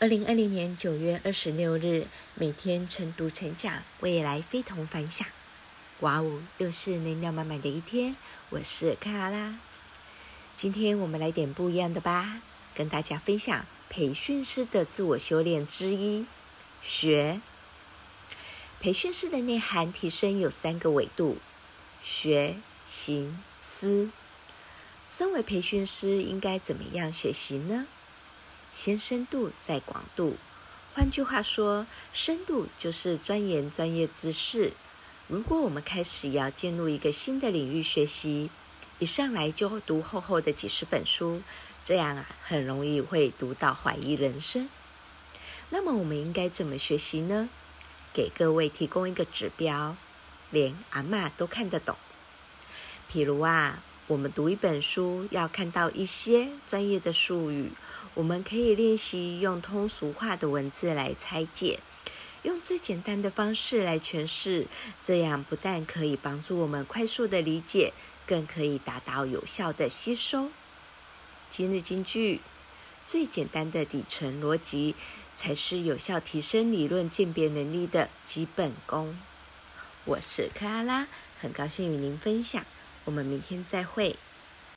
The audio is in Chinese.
二零二零年九月二十六日，每天晨读成长，未来非同凡响。哇哦，又是能量满满的一天。我是卡拉，今天我们来点不一样的吧，跟大家分享培训师的自我修炼之一——学。培训师的内涵提升有三个维度：学、行、思。身为培训师，应该怎么样学习呢？先深度，再广度。换句话说，深度就是钻研专业知识。如果我们开始要进入一个新的领域学习，一上来就读厚厚的几十本书，这样啊，很容易会读到怀疑人生。那么我们应该怎么学习呢？给各位提供一个指标，连阿嬷都看得懂。譬如啊，我们读一本书，要看到一些专业的术语。我们可以练习用通俗化的文字来拆解，用最简单的方式来诠释，这样不但可以帮助我们快速的理解，更可以达到有效的吸收。今日金句：最简单的底层逻辑，才是有效提升理论鉴别能力的基本功。我是克拉拉，很高兴与您分享，我们明天再会。